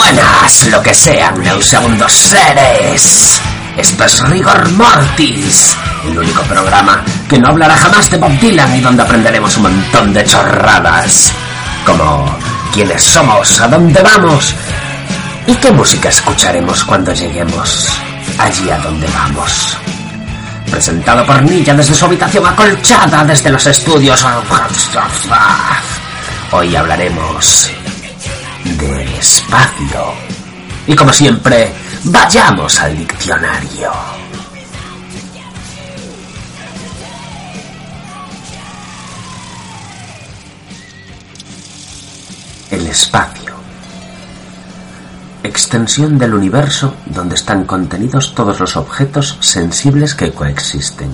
Buenas, lo que sean, segundos seres. Esto es Rigor Mortis, el único programa que no hablará jamás de Bob Dylan y donde aprenderemos un montón de chorradas. Como quiénes somos, a dónde vamos y qué música escucharemos cuando lleguemos allí a donde vamos. Presentado por Nilla desde su habitación acolchada desde los estudios. Hoy hablaremos del espacio. Y como siempre, vayamos al diccionario. El espacio. Extensión del universo donde están contenidos todos los objetos sensibles que coexisten.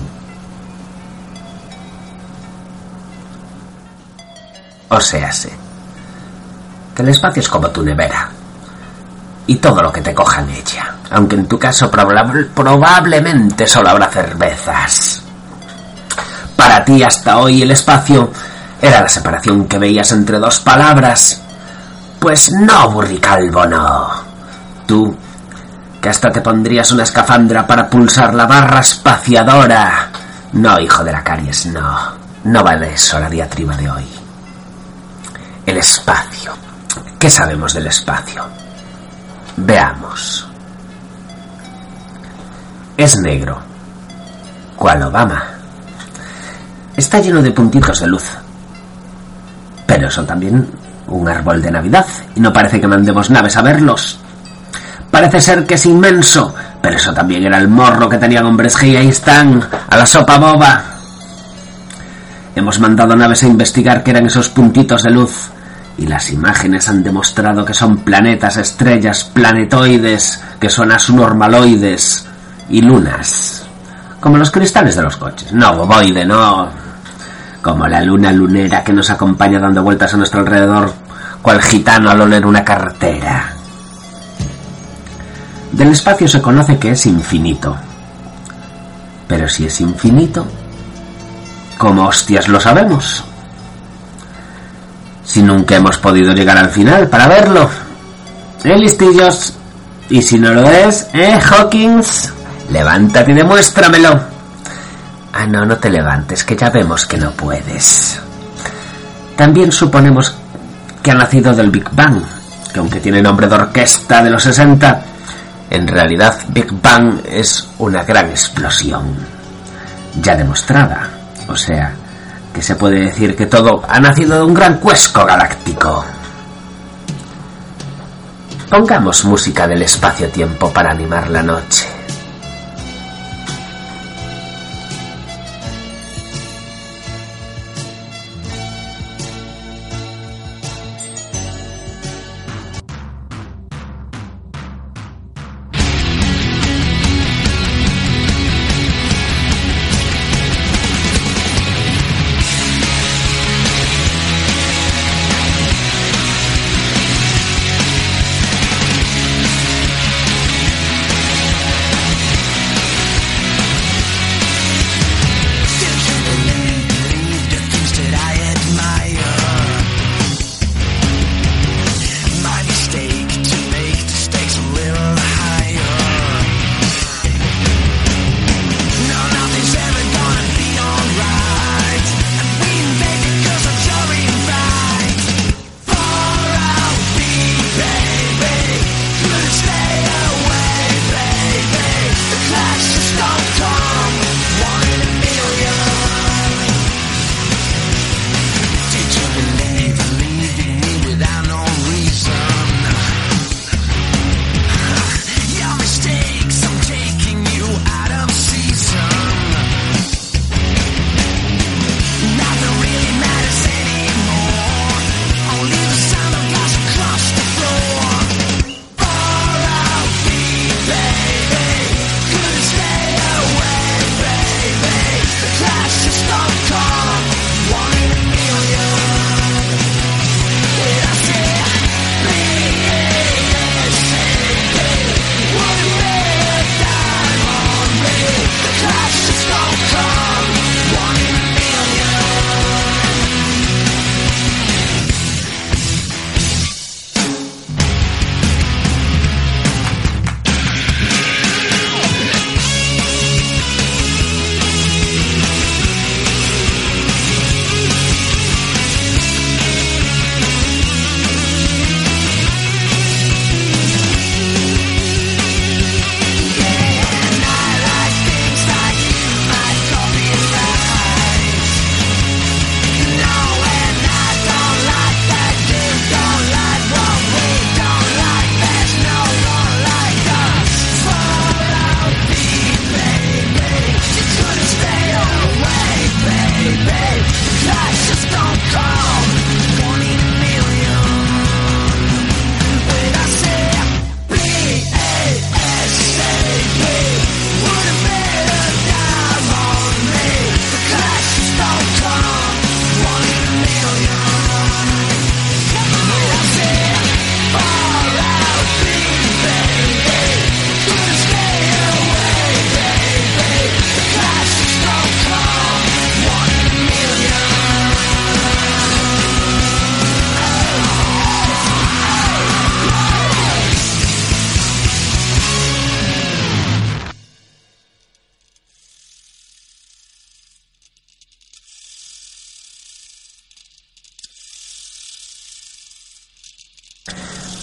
O sea, sé el espacio es como tu nevera y todo lo que te coja en ella, aunque en tu caso probable- probablemente solo habrá cervezas. Para ti hasta hoy el espacio era la separación que veías entre dos palabras. Pues no, burricalvo, no. Tú, que hasta te pondrías una escafandra para pulsar la barra espaciadora. No, hijo de la caries, no. No vale eso la diatriba de hoy. El espacio. ¿Qué sabemos del espacio? Veamos. Es negro. ¿Cuál Obama? Está lleno de puntitos de luz. Pero eso también un árbol de Navidad y no parece que mandemos naves a verlos. Parece ser que es inmenso, pero eso también era el morro que tenían hombres G y están, a la sopa boba. Hemos mandado naves a investigar qué eran esos puntitos de luz y las imágenes han demostrado que son planetas, estrellas, planetoides, que son asunormaloides y lunas. Como los cristales de los coches. No, boboide, no. Como la luna lunera que nos acompaña dando vueltas a nuestro alrededor, cual gitano al oler una carretera. Del espacio se conoce que es infinito. Pero si es infinito, ¿cómo hostias lo sabemos? Si nunca hemos podido llegar al final para verlo. ¿Eh, listillos? Y si no lo es, ¿eh, Hawkins? Levántate y demuéstramelo. Ah, no, no te levantes, que ya vemos que no puedes. También suponemos que ha nacido del Big Bang, que aunque tiene nombre de orquesta de los 60, en realidad Big Bang es una gran explosión. Ya demostrada. O sea, que se puede decir que todo ha nacido de un gran cuesco galáctico. Pongamos música del espacio-tiempo para animar la noche.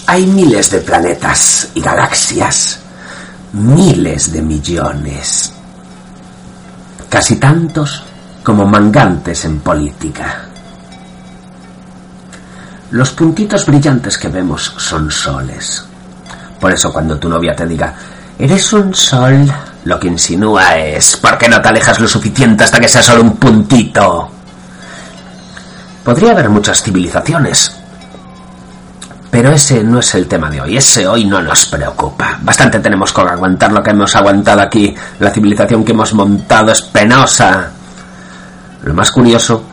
Hay miles de planetas y galaxias, miles de millones, casi tantos como mangantes en política. Los puntitos brillantes que vemos son soles. Por eso cuando tu novia te diga, eres un sol, lo que insinúa es, ¿por qué no te alejas lo suficiente hasta que sea solo un puntito? Podría haber muchas civilizaciones, pero ese no es el tema de hoy, ese hoy no nos preocupa. Bastante tenemos con aguantar lo que hemos aguantado aquí. La civilización que hemos montado es penosa. Lo más curioso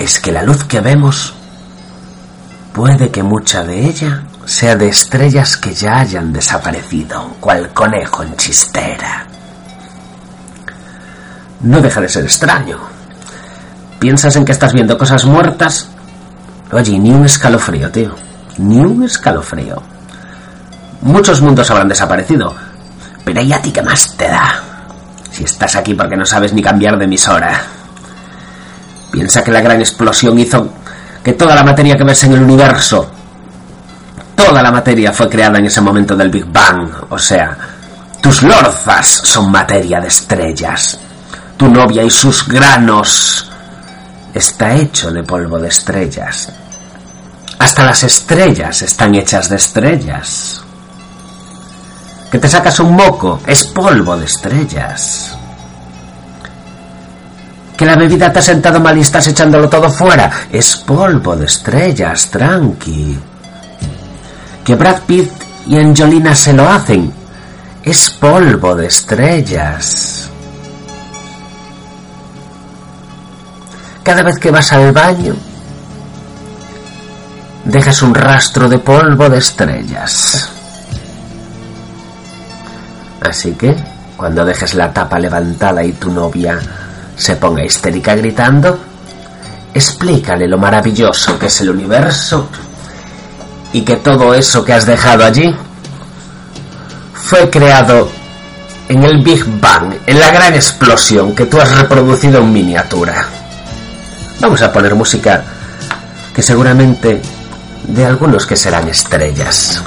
es que la luz que vemos puede que mucha de ella sea de estrellas que ya hayan desaparecido, cual conejo en chistera. No deja de ser extraño. Piensas en que estás viendo cosas muertas. Oye, ni un escalofrío, tío. Ni un escalofrío. Muchos mundos habrán desaparecido. Pero ¿y a ti qué más te da? Si estás aquí porque no sabes ni cambiar de emisora. Piensa que la gran explosión hizo que toda la materia que ves en el universo, toda la materia fue creada en ese momento del Big Bang. O sea, tus lorzas son materia de estrellas. Tu novia y sus granos está hecho de polvo de estrellas. Hasta las estrellas están hechas de estrellas. Que te sacas un moco es polvo de estrellas. Que la bebida te ha sentado mal y estás echándolo todo fuera es polvo de estrellas, tranqui. Que Brad Pitt y Angelina se lo hacen es polvo de estrellas. Cada vez que vas al baño, dejas un rastro de polvo de estrellas. Así que, cuando dejes la tapa levantada y tu novia se ponga histérica gritando, explícale lo maravilloso que es el universo y que todo eso que has dejado allí fue creado en el Big Bang, en la gran explosión que tú has reproducido en miniatura. Vamos a poner música que seguramente de algunos que serán estrellas.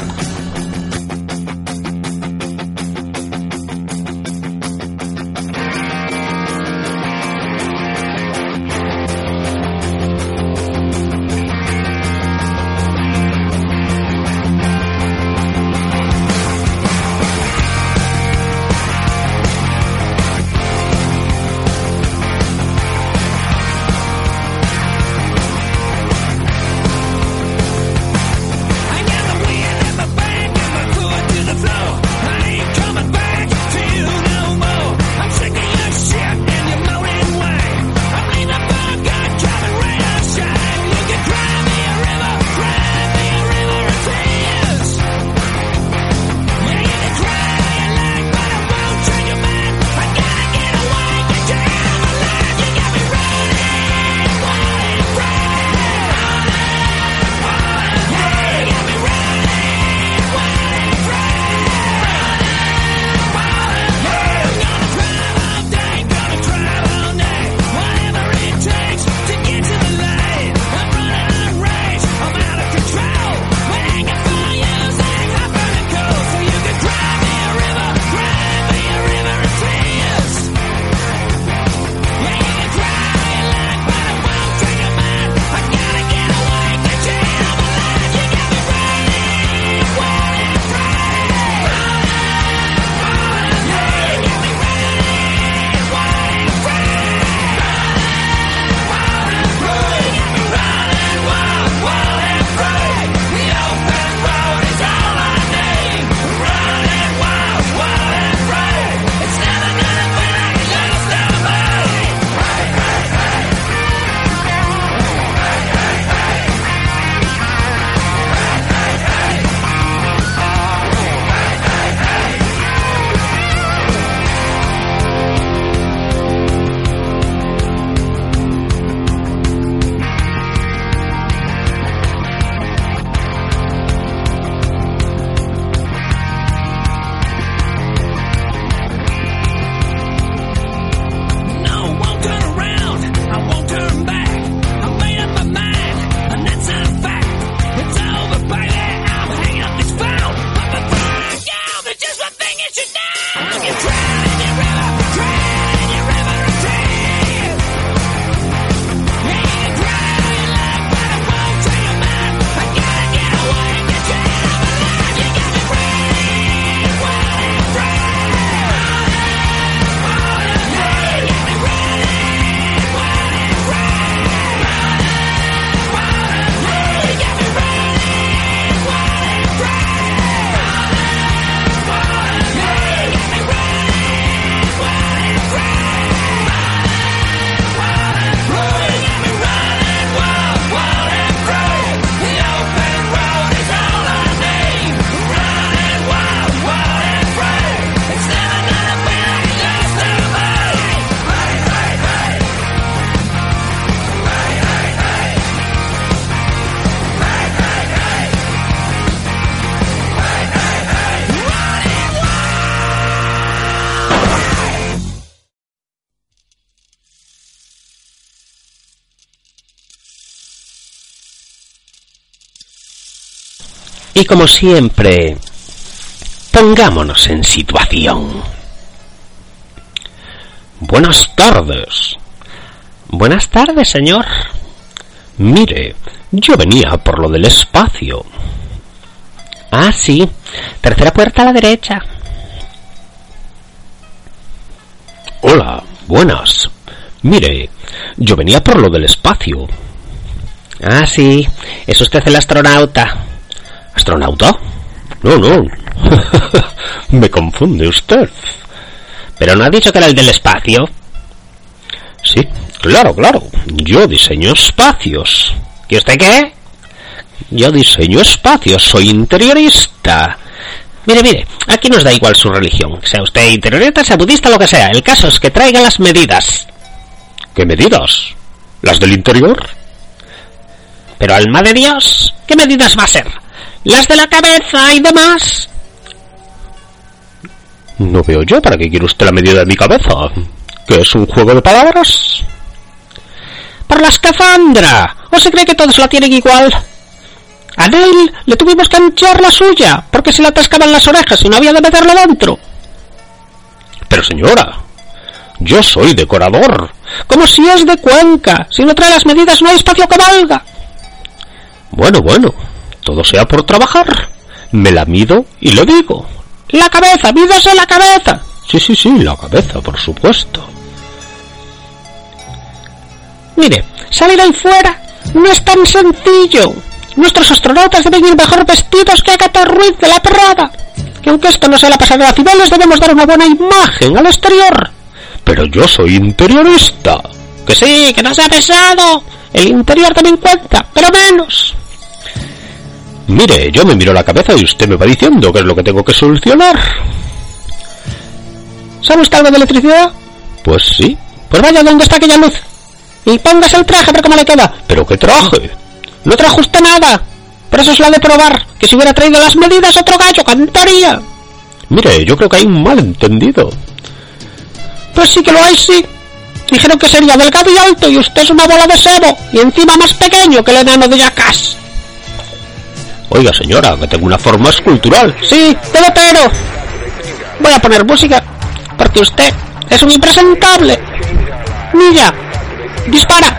Y como siempre, pongámonos en situación. Buenas tardes. Buenas tardes, señor. Mire, yo venía por lo del espacio. Ah, sí. Tercera puerta a la derecha. Hola, buenas. Mire, yo venía por lo del espacio. Ah, sí. Es usted el astronauta. ¿Astronauta? No, no. Me confunde usted. ¿Pero no ha dicho que era el del espacio? Sí, claro, claro. Yo diseño espacios. ¿Y usted qué? Yo diseño espacios, soy interiorista. Mire, mire, aquí nos da igual su religión, sea usted interiorista, sea budista, lo que sea. El caso es que traiga las medidas. ¿Qué medidas? ¿Las del interior? Pero alma de Dios, ¿qué medidas va a ser? ¿Las de la cabeza y demás? No veo yo para qué quiere usted la medida de mi cabeza. ¿Que es un juego de palabras? Por la escafandra. ¿O se cree que todos la tienen igual? A Neil le tuvimos que anchar la suya, porque se le atascaban las orejas y no había de meterlo dentro. Pero señora, yo soy decorador. Como si es de Cuenca. Si no trae las medidas no hay espacio que valga. Bueno, bueno, todo sea por trabajar. Me la mido y lo digo. La cabeza, mídase la cabeza. Sí, sí, sí, la cabeza, por supuesto. Mire, salir ahí fuera no es tan sencillo. Nuestros astronautas deben ir mejor vestidos que Agatha Ruiz de la Perrada. Que aunque esto no sea la pasada a Cibeles, debemos dar una buena imagen al exterior. Pero yo soy interiorista. Que sí, que no sea pesado. El interior también cuenta, pero menos. Mire, yo me miro la cabeza y usted me va diciendo qué es lo que tengo que solucionar. ¿Sabe usted algo de electricidad? Pues sí. Pues vaya, ¿dónde está aquella luz? Y póngase el traje, pero cómo le queda. ¿Pero qué traje? No trajo usted nada. Pero eso es la de probar. Que si hubiera traído las medidas, otro gallo cantaría. Mire, yo creo que hay un malentendido. Pues sí que lo hay, sí. Dijeron que sería delgado y alto y usted es una bola de sebo y encima más pequeño que el enano de Jackass. Oiga, señora, que tengo una forma escultural. Sí, pero. Voy a poner música porque usted es un impresentable. Milla, dispara.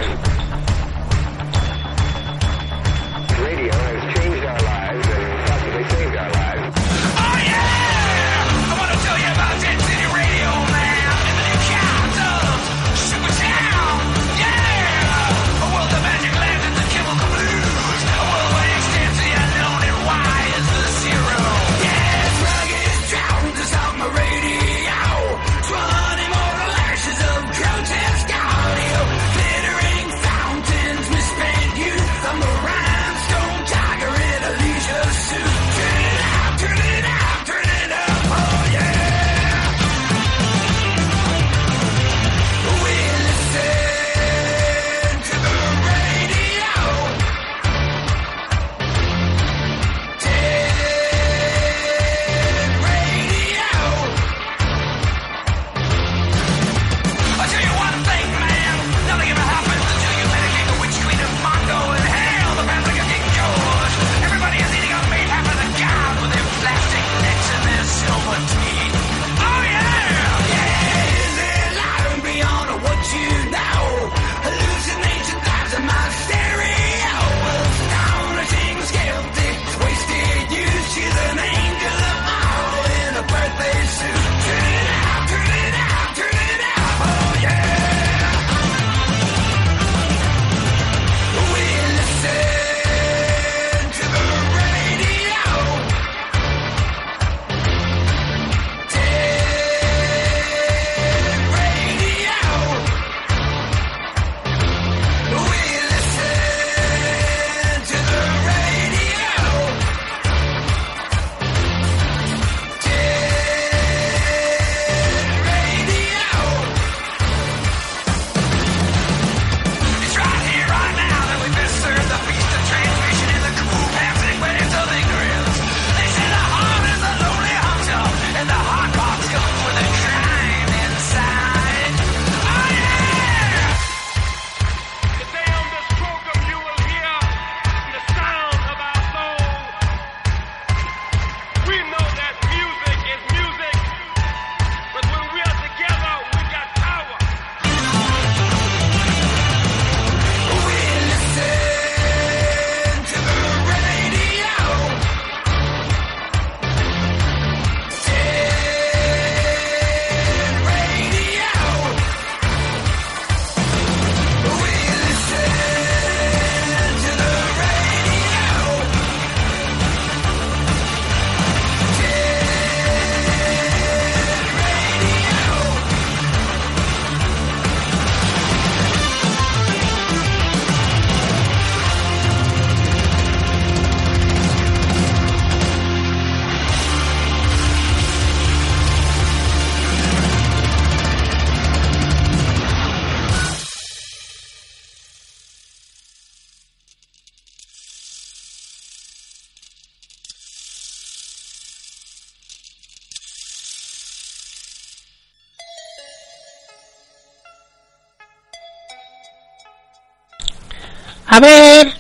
A ver,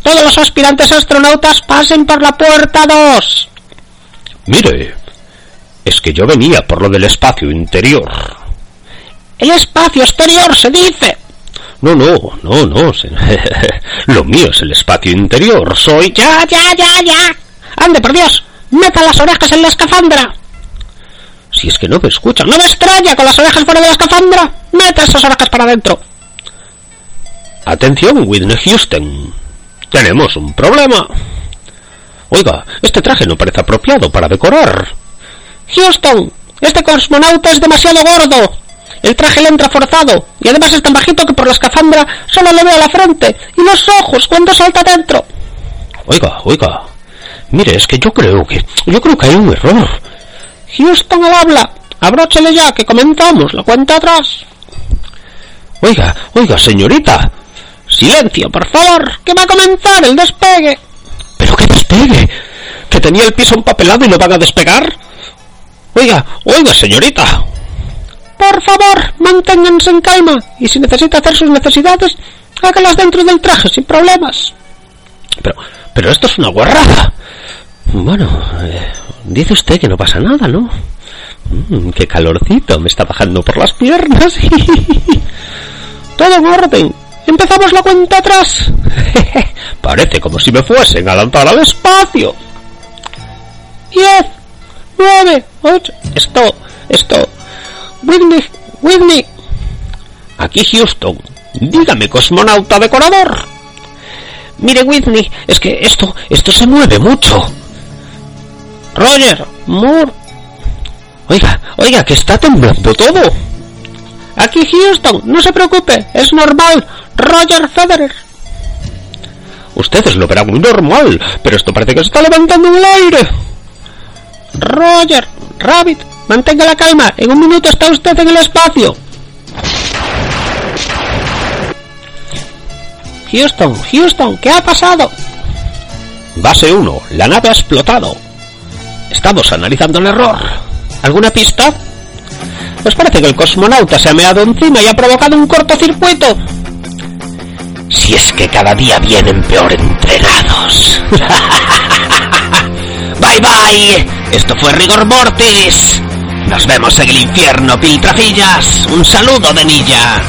todos los aspirantes astronautas pasen por la puerta 2. Mire, es que yo venía por lo del espacio interior. El espacio exterior se dice. No, no, no, no. Lo mío es el espacio interior. Soy... Ya, ya, ya, ya. Ande, por Dios. Meta las orejas en la escafandra. Si es que no me escuchan, no me extraña con las orejas fuera de la escafandra. Meta esas orejas para adentro. Atención, Whitney Houston. Tenemos un problema. Oiga, este traje no parece apropiado para decorar. Houston, este cosmonauta es demasiado gordo. El traje le entra forzado y además es tan bajito que por la escafandra solo le veo la frente y los ojos cuando salta dentro. Oiga, oiga. Mire, es que yo creo que yo creo que hay un error. Houston al habla. Abróchele ya que comenzamos la cuenta atrás. Oiga, oiga, señorita. Silencio, por favor, que va a comenzar el despegue. ¿Pero qué despegue? ¿Que tenía el piso empapelado y lo van a despegar? Oiga, oiga, señorita. Por favor, manténganse en calma y si necesita hacer sus necesidades, hágalas dentro del traje sin problemas. Pero, pero esto es una guarrada. Bueno, eh, dice usted que no pasa nada, ¿no? Mm, qué calorcito me está bajando por las piernas. Todo en orden. Empezamos la cuenta atrás. Parece como si me fuesen a lanzar al espacio. Diez, nueve, ocho. Esto, esto. Whitney, Whitney. Aquí Houston. Dígame, cosmonauta decorador. Mire, Whitney, es que esto, esto se mueve mucho. Roger, Moore. Oiga, oiga, que está temblando todo. Aquí Houston, no se preocupe, es normal. Roger Federer. Ustedes lo verán muy normal, pero esto parece que se está levantando en el aire. Roger, Rabbit, mantenga la calma. En un minuto está usted en el espacio. Houston, Houston, ¿qué ha pasado? Base 1, la nave ha explotado. Estamos analizando el error. ¿Alguna pista? Pues parece que el cosmonauta se ha meado encima y ha provocado un cortocircuito. Si es que cada día vienen peor entrenados. bye bye. Esto fue Rigor Mortis. Nos vemos en el infierno, piltrafillas. Un saludo de Nilla.